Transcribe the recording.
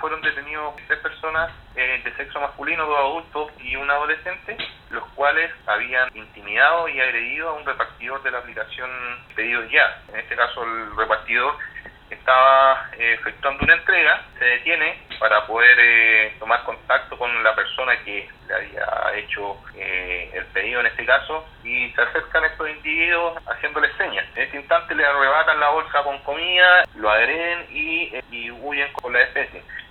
fueron detenidos tres personas eh, de sexo masculino, dos adultos y un adolescente, los cuales habían intimidado y agredido a un repartidor de la aplicación Pedidos Ya. En este caso el repartidor estaba eh, efectuando una entrega, se detiene para poder eh, tomar contacto con la persona que le había hecho eh, el pedido en este caso y se acercan estos individuos haciéndole señas. En este instante le arrebatan la bolsa con comida, lo agreden y, eh, y huyen con la especie.